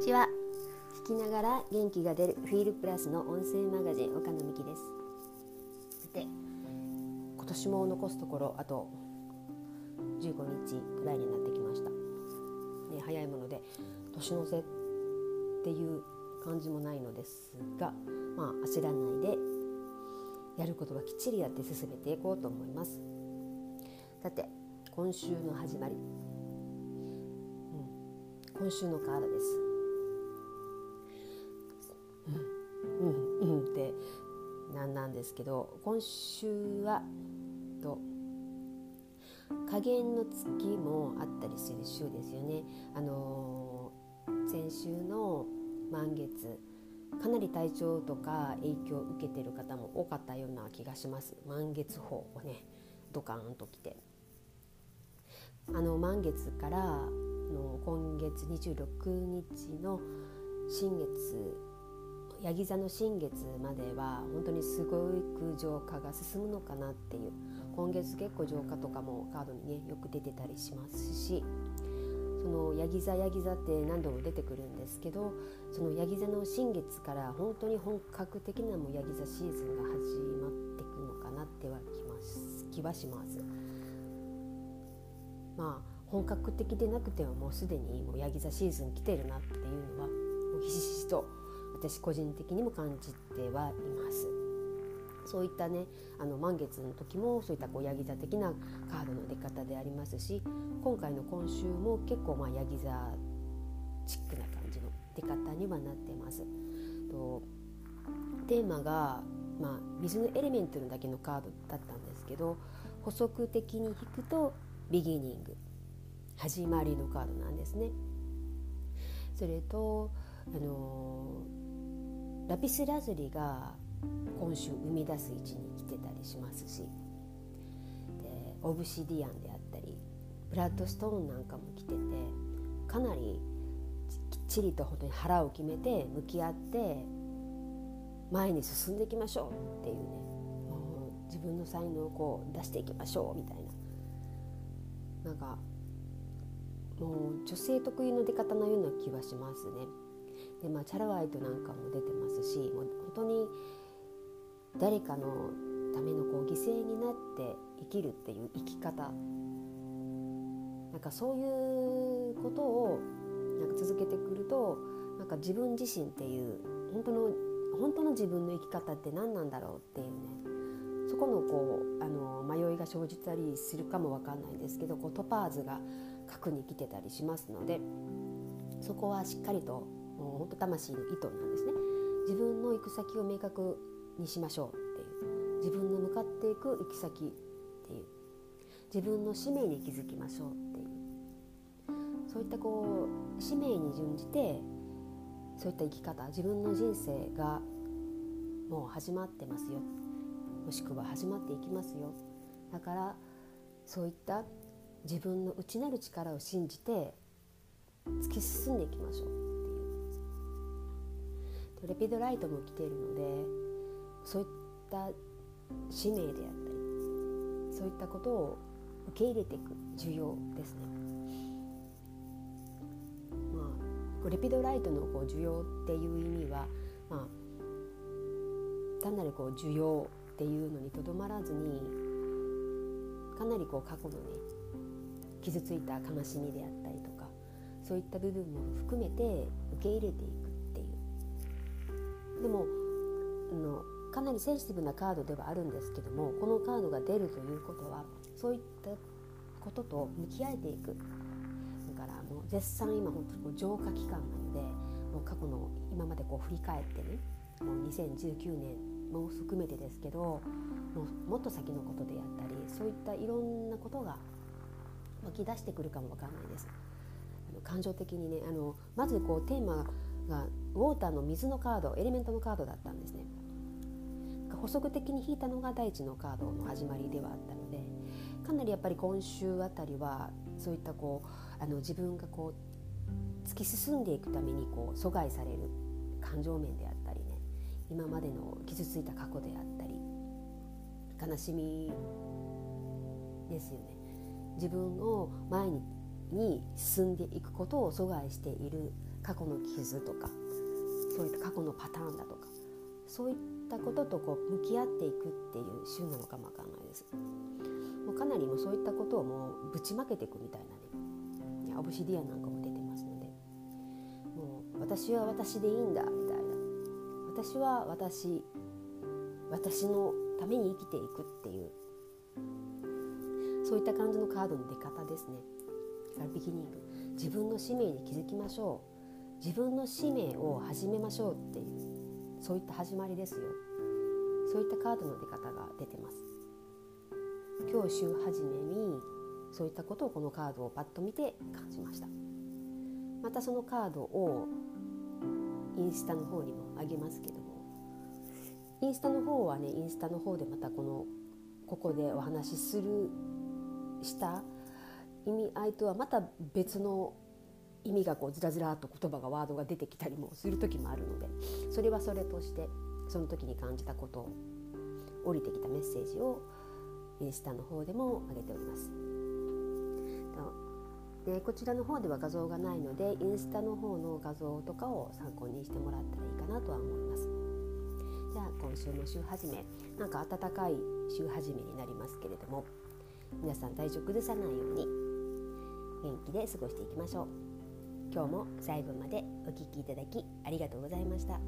ちは。聞きながら元気が出るフィールプラスの音声マガジン岡野美希です。さて今年も残すところあと15日くらいになってきました、ね、早いもので年の瀬っていう感じもないのですがまあ焦らないでやることはきっちりやって進めていこうと思います。さて今週の始まり、うん、今週のカードです。ってなんなんですけど今週はと加減の月もあったりする週ですよね。あのー、先週の満月かなり体調とか影響を受けてる方も多かったような気がします満月法をねドカーンときてあの満月からの今月26日の新月ヤギ座の新月までは本当にすごく浄化が進むのかなっていう今月結構浄化とかもカードにねよく出てたりしますしそのヤギ座ヤギ座って何度も出てくるんですけどそのヤギ座の新月から本当に本格的なもうヤギ座シーズンが始まっていくのかなってはきます気はします。まあ本格的でなくてももうすでにもうヤギ座シーズン来てるなっていうのはもうひしひしと私個人的にも感じてはいます。そういったねあの満月の時もそういったこうヤギ座的なカードの出方でありますし今回の今週も結構まあヤギ座チックな感じの出方にはなってます。とテーマが、まあ、水のエレメントのだけのカードだったんですけど補足的に引くとビギニング始まりのカードなんですね。それとあのーラピスラズリが今週生み出す位置に来てたりしますしでオブシディアンであったりブラッドストーンなんかも来ててかなりきっちりと本当に腹を決めて向き合って前に進んでいきましょうっていうねもう自分の才能をこう出していきましょうみたいななんかもう女性特有の出方のような気はしますね。でまあチャラワイトなんかも出てますしもう本当に誰かのためのこう犠牲になって生きるっていう生き方。なんかそういうことをなんか続けてくるとなんか自分自身っていう本当の本当の自分の生き方って何なんだろうっていうね。そこのこうあの迷いが生じたりするかも分かんないんですけどこうトパーズが核に来てたりしますのでそこはしっかりともう本当魂の意図なんですね。自分の行く先を明確にしましょうっていう。自分の向かっていく行き先っていう。自分の使命に気づきましょうっていう。そういったこう使命に準じてそういった生き方自分の人生がもう始まってますよ。もしくは始まっていきますよ。だからそういった自分の内なる力を信じて突き進んでいきましょう。レピドライトも来ているのでそういった使命であったりそういったことを受け入れていく需要ですね。まあ、レピドライトのこう需要っていう意味は、まあ、単なるこう需要っていうのにとどまらずにかなりこう過去のね傷ついた悲しみであったりとかそういった部分も含めて受け入れていくでもあのかなりセンシティブなカードではあるんですけどもこのカードが出るということはそういったことと向き合えていくだからもう絶賛今本当にこう浄化期間なのでもう過去の今までこう振り返ってねもう2019年も含めてですけどもうもっと先のことであったりそういったいろんなことが湧き出してくるかもわかんないです。あの感情的にねあのまずこうテーマがウォーターの水のカードエレメントのカードだったんですね。補足的に引いたのが第一のカードの始まりではあったのでかなりやっぱり今週あたりはそういったこうあの自分がこう突き進んでいくためにこう阻害される感情面であったりね今までの傷ついた過去であったり悲しみですよね。自分を前に進んでいくことを阻害している過去の傷とかそういった過去のパターンだとかそういったこととこう向き合っていくっていう週なのかもわかんないです。もうかなりもそういったことをもうぶちまけていくみたいなねオブシディアなんかも出てますのでもう私は私でいいんだみたいな。私は私私のために生きていくっていうそういった感じのカードの出方ですね。からビギニング。自分の使命に気づきましょう。自分の使命を始めましょうっていうそういった始まりですよ。そういったカードの出方が出てます。今日週初めにそういったことをこのカードをパッと見て感じました。またそのカードをインスタの方にもあげますけどもインスタの方はねインスタの方でまたこのここでお話しするした意味合いとはまた別の意味がこうずらずらっと言葉がワードが出てきたりもする時もあるのでそれはそれとしてその時に感じたことを降りてきたメッセージをインスタの方でも上げております。でこちらの方では画像がないのでインスタの方の画像とかを参考にしてもらったらいいかなとは思います。じゃあ今週の週始めなんか暖かい週始めになりますけれども皆さん体調崩さないように元気で過ごしていきましょう今日も最後までお聴きいただきありがとうございました。